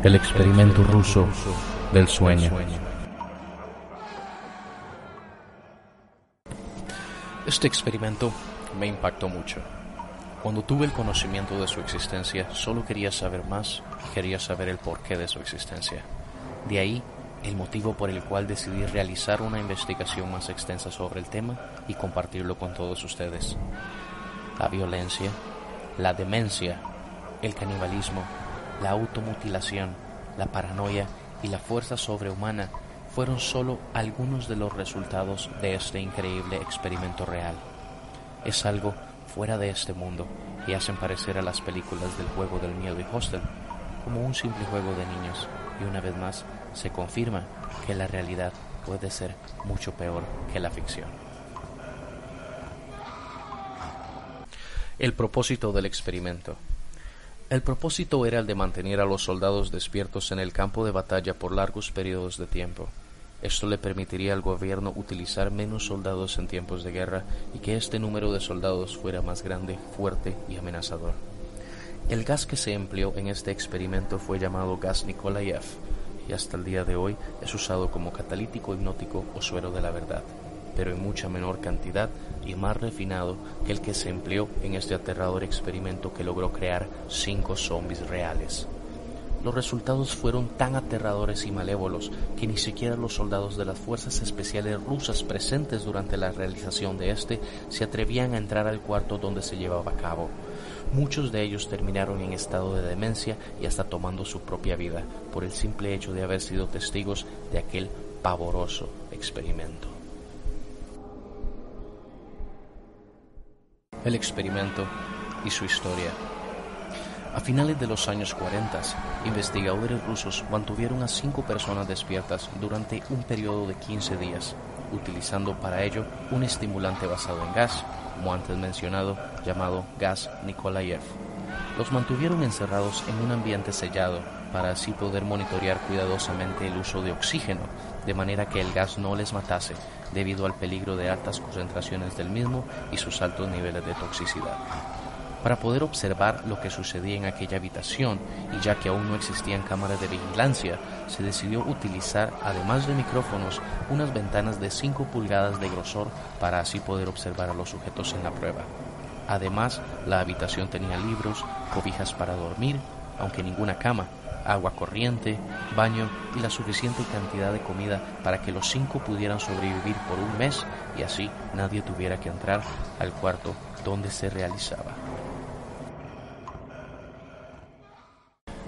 El experimento ruso del sueño. Este experimento me impactó mucho. Cuando tuve el conocimiento de su existencia, solo quería saber más y quería saber el porqué de su existencia. De ahí el motivo por el cual decidí realizar una investigación más extensa sobre el tema y compartirlo con todos ustedes. La violencia, la demencia, el canibalismo, la automutilación, la paranoia y la fuerza sobrehumana fueron solo algunos de los resultados de este increíble experimento real. Es algo fuera de este mundo y hacen parecer a las películas del juego del miedo y hostel como un simple juego de niños y una vez más se confirma que la realidad puede ser mucho peor que la ficción. El propósito del experimento. El propósito era el de mantener a los soldados despiertos en el campo de batalla por largos periodos de tiempo. Esto le permitiría al gobierno utilizar menos soldados en tiempos de guerra y que este número de soldados fuera más grande, fuerte y amenazador. El gas que se empleó en este experimento fue llamado gas Nikolayev y hasta el día de hoy es usado como catalítico hipnótico o suero de la verdad pero en mucha menor cantidad y más refinado que el que se empleó en este aterrador experimento que logró crear cinco zombies reales. Los resultados fueron tan aterradores y malévolos que ni siquiera los soldados de las fuerzas especiales rusas presentes durante la realización de este se atrevían a entrar al cuarto donde se llevaba a cabo. Muchos de ellos terminaron en estado de demencia y hasta tomando su propia vida por el simple hecho de haber sido testigos de aquel pavoroso experimento. El experimento y su historia. A finales de los años 40, investigadores rusos mantuvieron a cinco personas despiertas durante un periodo de 15 días, utilizando para ello un estimulante basado en gas, como antes mencionado, llamado gas Nikolayev. Los mantuvieron encerrados en un ambiente sellado para así poder monitorear cuidadosamente el uso de oxígeno, de manera que el gas no les matase debido al peligro de altas concentraciones del mismo y sus altos niveles de toxicidad. Para poder observar lo que sucedía en aquella habitación, y ya que aún no existían cámaras de vigilancia, se decidió utilizar, además de micrófonos, unas ventanas de 5 pulgadas de grosor para así poder observar a los sujetos en la prueba. Además, la habitación tenía libros, cobijas para dormir, aunque ninguna cama, agua corriente, baño y la suficiente cantidad de comida para que los cinco pudieran sobrevivir por un mes y así nadie tuviera que entrar al cuarto donde se realizaba.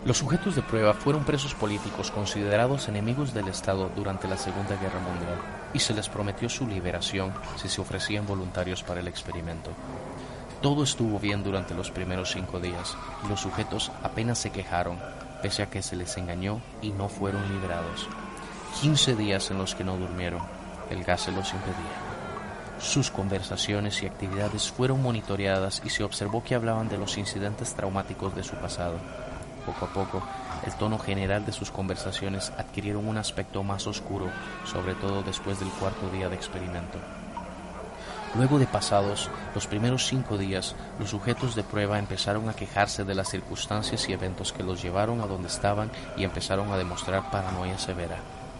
Los sujetos de prueba fueron presos políticos considerados enemigos del Estado durante la Segunda Guerra Mundial y se les prometió su liberación si se ofrecían voluntarios para el experimento. Todo estuvo bien durante los primeros cinco días y los sujetos apenas se quejaron pese a que se les engañó y no fueron liberados. 15 días en los que no durmieron, el gas se los impedía. Sus conversaciones y actividades fueron monitoreadas y se observó que hablaban de los incidentes traumáticos de su pasado. Poco a poco, el tono general de sus conversaciones adquirieron un aspecto más oscuro, sobre todo después del cuarto día de experimento. Luego de pasados los primeros cinco días, los sujetos de prueba empezaron a quejarse de las circunstancias y eventos que los llevaron a donde estaban y empezaron a demostrar paranoia severa.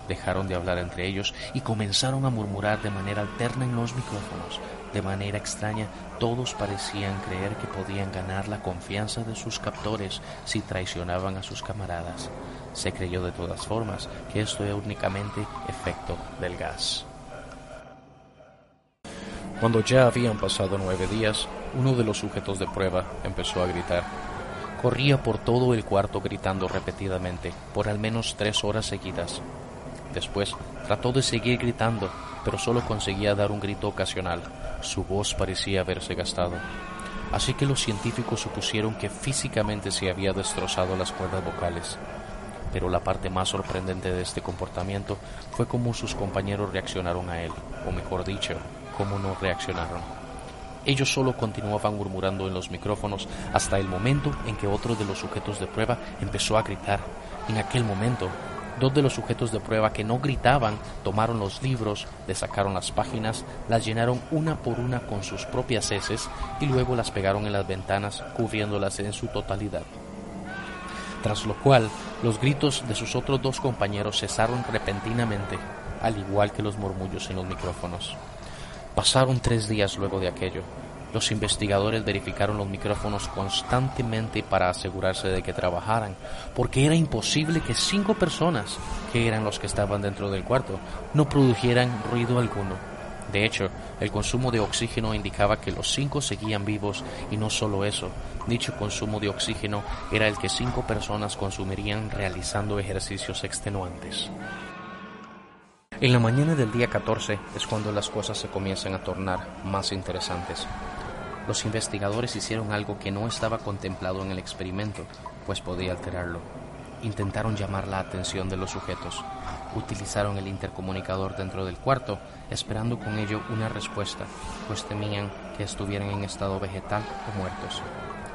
Dejaron de hablar entre ellos y comenzaron a murmurar de manera alterna en los micrófonos. De manera extraña, todos parecían creer que podían ganar la confianza de sus captores si traicionaban a sus camaradas. Se creyó de todas formas que esto era únicamente efecto del gas. Cuando ya habían pasado nueve días, uno de los sujetos de prueba empezó a gritar. Corría por todo el cuarto gritando repetidamente, por al menos tres horas seguidas. Después trató de seguir gritando, pero solo conseguía dar un grito ocasional. Su voz parecía haberse gastado. Así que los científicos supusieron que físicamente se había destrozado las cuerdas vocales. Pero la parte más sorprendente de este comportamiento fue cómo sus compañeros reaccionaron a él, o mejor dicho, cómo no reaccionaron. Ellos solo continuaban murmurando en los micrófonos hasta el momento en que otro de los sujetos de prueba empezó a gritar. En aquel momento, dos de los sujetos de prueba que no gritaban tomaron los libros, le sacaron las páginas, las llenaron una por una con sus propias heces y luego las pegaron en las ventanas, cubriéndolas en su totalidad. tras lo cual los gritos de sus otros dos compañeros cesaron repentinamente, al igual que los murmullos en los micrófonos. Pasaron tres días luego de aquello. Los investigadores verificaron los micrófonos constantemente para asegurarse de que trabajaran, porque era imposible que cinco personas, que eran los que estaban dentro del cuarto, no produjeran ruido alguno. De hecho, el consumo de oxígeno indicaba que los cinco seguían vivos y no solo eso, dicho consumo de oxígeno era el que cinco personas consumirían realizando ejercicios extenuantes. En la mañana del día 14 es cuando las cosas se comienzan a tornar más interesantes. Los investigadores hicieron algo que no estaba contemplado en el experimento, pues podía alterarlo. Intentaron llamar la atención de los sujetos. Utilizaron el intercomunicador dentro del cuarto, esperando con ello una respuesta, pues temían que estuvieran en estado vegetal o muertos.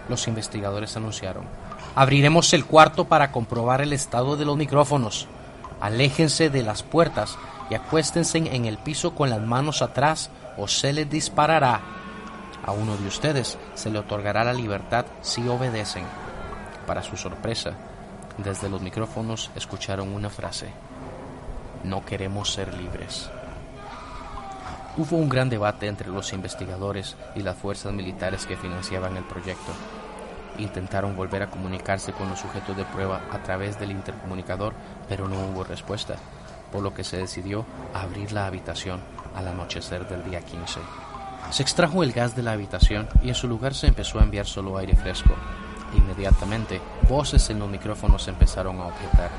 Los investigadores anunciaron, abriremos el cuarto para comprobar el estado de los micrófonos. Aléjense de las puertas y acuéstense en el piso con las manos atrás o se les disparará. A uno de ustedes se le otorgará la libertad si obedecen. Para su sorpresa, desde los micrófonos escucharon una frase. No queremos ser libres. Hubo un gran debate entre los investigadores y las fuerzas militares que financiaban el proyecto. Intentaron volver a comunicarse con los sujetos de prueba a través del intercomunicador, pero no hubo respuesta, por lo que se decidió abrir la habitación al anochecer del día 15. Se extrajo el gas de la habitación y en su lugar se empezó a enviar solo aire fresco. Inmediatamente, voces en los micrófonos empezaron a objetar.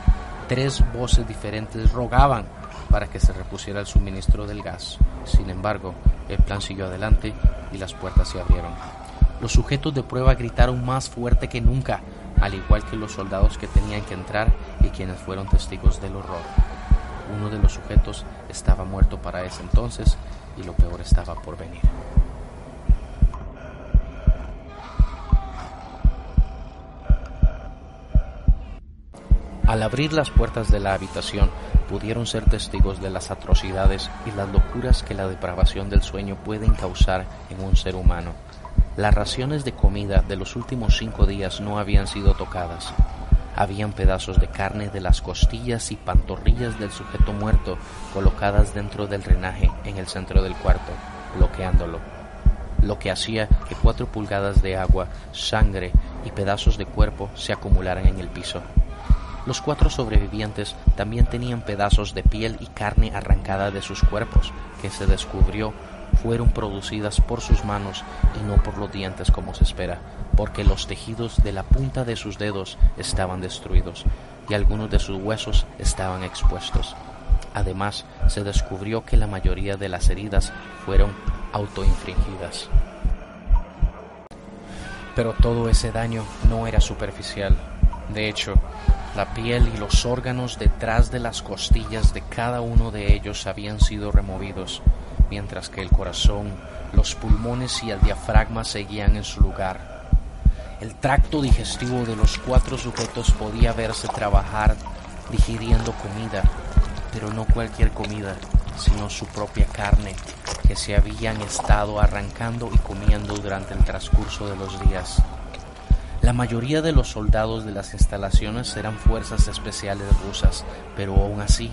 Tres voces diferentes rogaban para que se repusiera el suministro del gas. Sin embargo, el plan siguió adelante y las puertas se abrieron. Los sujetos de prueba gritaron más fuerte que nunca, al igual que los soldados que tenían que entrar y quienes fueron testigos del horror. Uno de los sujetos estaba muerto para ese entonces y lo peor estaba por venir. Al abrir las puertas de la habitación, pudieron ser testigos de las atrocidades y las locuras que la depravación del sueño pueden causar en un ser humano. Las raciones de comida de los últimos cinco días no habían sido tocadas. Habían pedazos de carne de las costillas y pantorrillas del sujeto muerto colocadas dentro del drenaje en el centro del cuarto, bloqueándolo, lo que hacía que cuatro pulgadas de agua, sangre y pedazos de cuerpo se acumularan en el piso. Los cuatro sobrevivientes también tenían pedazos de piel y carne arrancada de sus cuerpos, que se descubrió fueron producidas por sus manos y no por los dientes como se espera, porque los tejidos de la punta de sus dedos estaban destruidos y algunos de sus huesos estaban expuestos. Además, se descubrió que la mayoría de las heridas fueron autoinfringidas. Pero todo ese daño no era superficial. De hecho, la piel y los órganos detrás de las costillas de cada uno de ellos habían sido removidos, mientras que el corazón, los pulmones y el diafragma seguían en su lugar. El tracto digestivo de los cuatro sujetos podía verse trabajar digiriendo comida, pero no cualquier comida, sino su propia carne, que se habían estado arrancando y comiendo durante el transcurso de los días. La mayoría de los soldados de las instalaciones eran fuerzas especiales rusas, pero aún así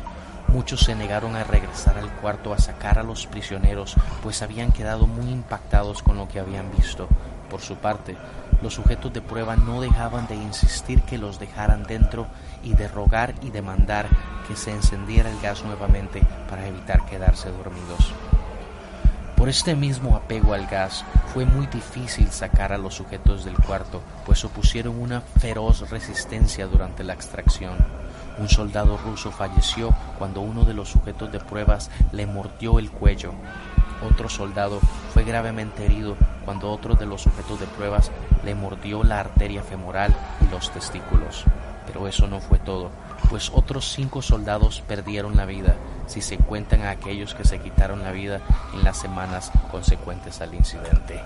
muchos se negaron a regresar al cuarto a sacar a los prisioneros, pues habían quedado muy impactados con lo que habían visto. Por su parte, los sujetos de prueba no dejaban de insistir que los dejaran dentro y de rogar y demandar que se encendiera el gas nuevamente para evitar quedarse dormidos. Por este mismo apego al gas fue muy difícil sacar a los sujetos del cuarto, pues opusieron una feroz resistencia durante la extracción. Un soldado ruso falleció cuando uno de los sujetos de pruebas le mordió el cuello. Otro soldado fue gravemente herido cuando otro de los sujetos de pruebas le mordió la arteria femoral y los testículos. Pero eso no fue todo, pues otros cinco soldados perdieron la vida, si se cuentan a aquellos que se quitaron la vida en las semanas consecuentes al incidente.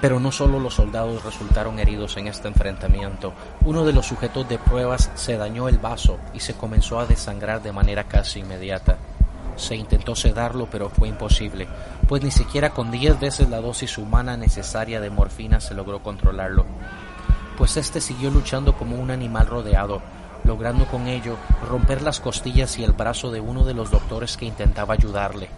Pero no solo los soldados resultaron heridos en este enfrentamiento, uno de los sujetos de pruebas se dañó el vaso y se comenzó a desangrar de manera casi inmediata. Se intentó sedarlo, pero fue imposible, pues ni siquiera con diez veces la dosis humana necesaria de morfina se logró controlarlo. Pues este siguió luchando como un animal rodeado, logrando con ello romper las costillas y el brazo de uno de los doctores que intentaba ayudarle.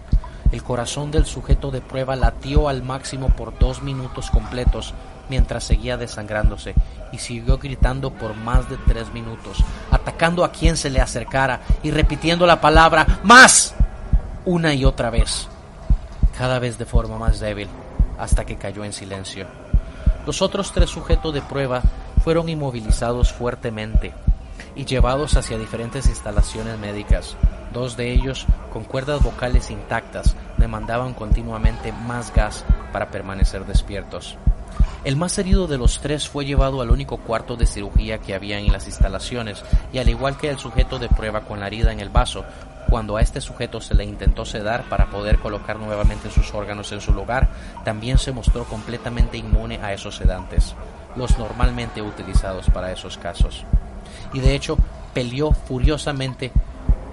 El corazón del sujeto de prueba latió al máximo por dos minutos completos mientras seguía desangrándose y siguió gritando por más de tres minutos, atacando a quien se le acercara y repitiendo la palabra más una y otra vez, cada vez de forma más débil, hasta que cayó en silencio. Los otros tres sujetos de prueba fueron inmovilizados fuertemente y llevados hacia diferentes instalaciones médicas. Dos de ellos, con cuerdas vocales intactas, demandaban continuamente más gas para permanecer despiertos. El más herido de los tres fue llevado al único cuarto de cirugía que había en las instalaciones y al igual que el sujeto de prueba con la herida en el vaso, cuando a este sujeto se le intentó sedar para poder colocar nuevamente sus órganos en su lugar, también se mostró completamente inmune a esos sedantes, los normalmente utilizados para esos casos. Y de hecho, peleó furiosamente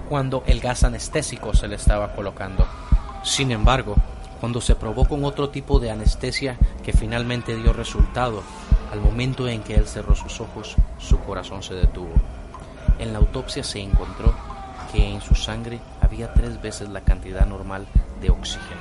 cuando el gas anestésico se le estaba colocando. Sin embargo, cuando se probó con otro tipo de anestesia que finalmente dio resultado, al momento en que él cerró sus ojos, su corazón se detuvo. En la autopsia se encontró que en su sangre había tres veces la cantidad normal de oxígeno.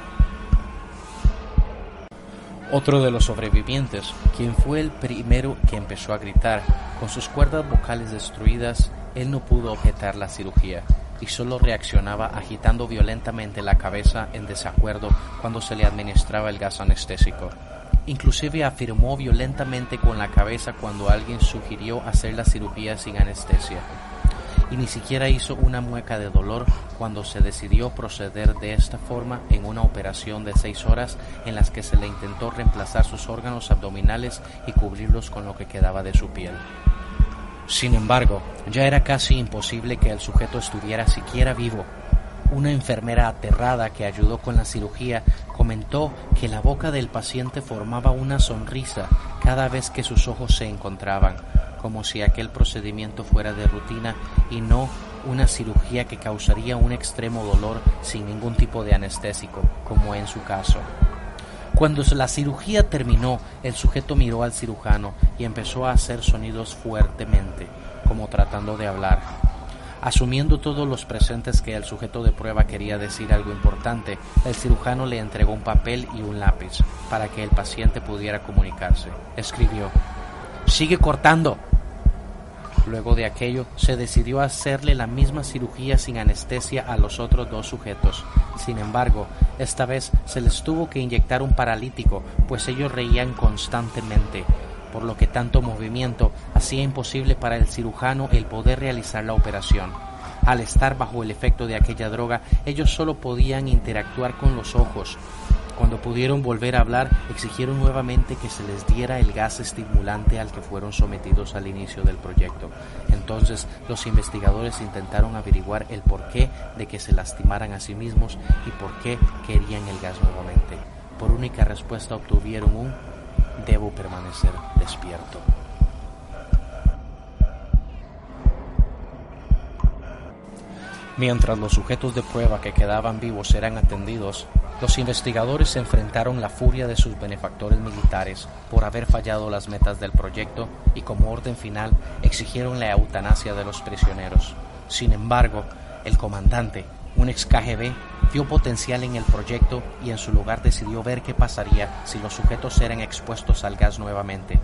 Otro de los sobrevivientes, quien fue el primero que empezó a gritar, con sus cuerdas vocales destruidas, él no pudo objetar la cirugía y solo reaccionaba agitando violentamente la cabeza en desacuerdo cuando se le administraba el gas anestésico. Inclusive afirmó violentamente con la cabeza cuando alguien sugirió hacer la cirugía sin anestesia y ni siquiera hizo una mueca de dolor cuando se decidió proceder de esta forma en una operación de seis horas en las que se le intentó reemplazar sus órganos abdominales y cubrirlos con lo que quedaba de su piel. Sin embargo, ya era casi imposible que el sujeto estuviera siquiera vivo. Una enfermera aterrada que ayudó con la cirugía comentó que la boca del paciente formaba una sonrisa cada vez que sus ojos se encontraban, como si aquel procedimiento fuera de rutina y no una cirugía que causaría un extremo dolor sin ningún tipo de anestésico, como en su caso. Cuando la cirugía terminó, el sujeto miró al cirujano y empezó a hacer sonidos fuertemente, como tratando de hablar. Asumiendo todos los presentes que el sujeto de prueba quería decir algo importante, el cirujano le entregó un papel y un lápiz para que el paciente pudiera comunicarse. Escribió, Sigue cortando. Luego de aquello, se decidió hacerle la misma cirugía sin anestesia a los otros dos sujetos. Sin embargo, esta vez se les tuvo que inyectar un paralítico, pues ellos reían constantemente, por lo que tanto movimiento hacía imposible para el cirujano el poder realizar la operación. Al estar bajo el efecto de aquella droga, ellos solo podían interactuar con los ojos, cuando pudieron volver a hablar, exigieron nuevamente que se les diera el gas estimulante al que fueron sometidos al inicio del proyecto. Entonces, los investigadores intentaron averiguar el porqué de que se lastimaran a sí mismos y por qué querían el gas nuevamente. Por única respuesta obtuvieron un debo permanecer despierto. Mientras los sujetos de prueba que quedaban vivos eran atendidos, los investigadores enfrentaron la furia de sus benefactores militares por haber fallado las metas del proyecto y como orden final exigieron la eutanasia de los prisioneros. Sin embargo, el comandante, un ex KGB, vio potencial en el proyecto y en su lugar decidió ver qué pasaría si los sujetos eran expuestos al gas nuevamente.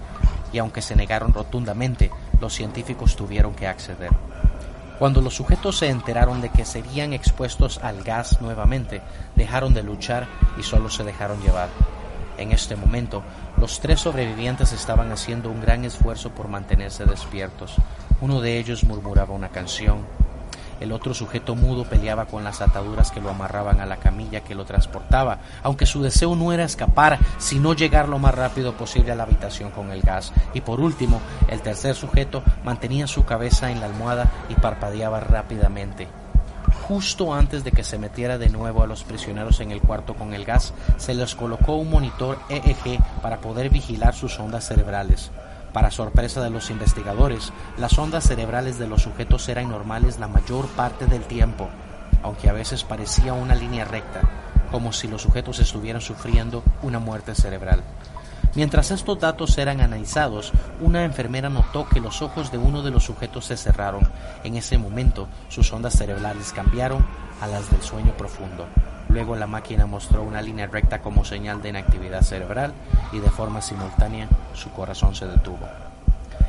Y aunque se negaron rotundamente, los científicos tuvieron que acceder. Cuando los sujetos se enteraron de que serían expuestos al gas nuevamente, dejaron de luchar y solo se dejaron llevar. En este momento, los tres sobrevivientes estaban haciendo un gran esfuerzo por mantenerse despiertos. Uno de ellos murmuraba una canción, el otro sujeto mudo peleaba con las ataduras que lo amarraban a la camilla que lo transportaba, aunque su deseo no era escapar, sino llegar lo más rápido posible a la habitación con el gas. Y por último, el tercer sujeto mantenía su cabeza en la almohada y parpadeaba rápidamente. Justo antes de que se metiera de nuevo a los prisioneros en el cuarto con el gas, se les colocó un monitor EEG para poder vigilar sus ondas cerebrales. Para sorpresa de los investigadores, las ondas cerebrales de los sujetos eran normales la mayor parte del tiempo. aunque a veces parecía una línea recta, como si los sujetos estuvieran sufriendo una muerte cerebral. Mientras estos datos eran analizados, una enfermera notó que los ojos de uno de los sujetos se cerraron. En ese momento, sus ondas cerebrales cambiaron a las del sueño profundo. Luego la máquina mostró una línea recta como señal de inactividad cerebral y de forma simultánea su corazón se detuvo.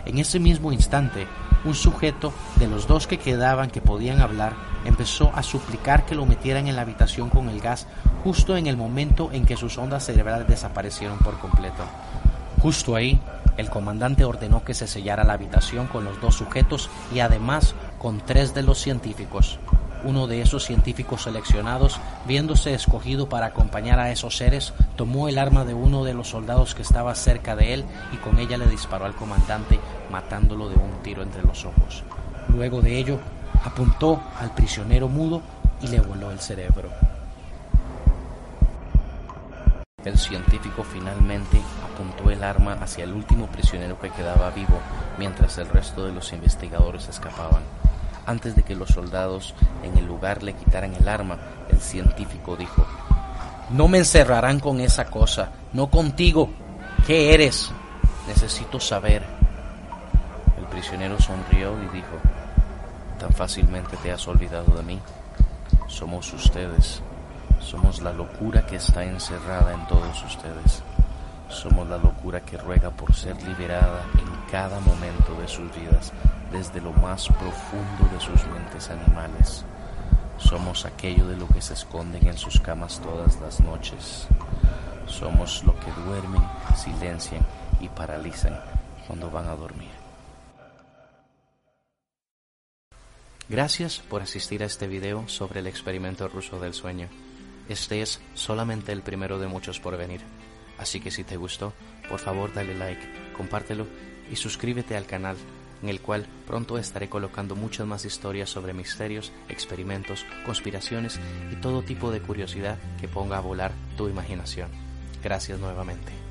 En ese mismo instante, un sujeto de los dos que quedaban que podían hablar empezó a suplicar que lo metieran en la habitación con el gas justo en el momento en que sus ondas cerebrales desaparecieron por completo. Justo ahí, el comandante ordenó que se sellara la habitación con los dos sujetos y además con tres de los científicos. Uno de esos científicos seleccionados, viéndose escogido para acompañar a esos seres, tomó el arma de uno de los soldados que estaba cerca de él y con ella le disparó al comandante, matándolo de un tiro entre los ojos. Luego de ello, apuntó al prisionero mudo y le voló el cerebro. El científico finalmente apuntó el arma hacia el último prisionero que quedaba vivo, mientras el resto de los investigadores escapaban. Antes de que los soldados en el lugar le quitaran el arma, el científico dijo, No me encerrarán con esa cosa, no contigo. ¿Qué eres? Necesito saber. El prisionero sonrió y dijo, ¿Tan fácilmente te has olvidado de mí? Somos ustedes. Somos la locura que está encerrada en todos ustedes. Somos la locura que ruega por ser liberada en cada momento de sus vidas, desde lo más profundo de sus mentes animales. Somos aquello de lo que se esconden en sus camas todas las noches. Somos lo que duermen, silencian y paralizan cuando van a dormir. Gracias por asistir a este video sobre el experimento ruso del sueño. Este es solamente el primero de muchos por venir. Así que si te gustó, por favor dale like, compártelo y suscríbete al canal en el cual pronto estaré colocando muchas más historias sobre misterios, experimentos, conspiraciones y todo tipo de curiosidad que ponga a volar tu imaginación. Gracias nuevamente.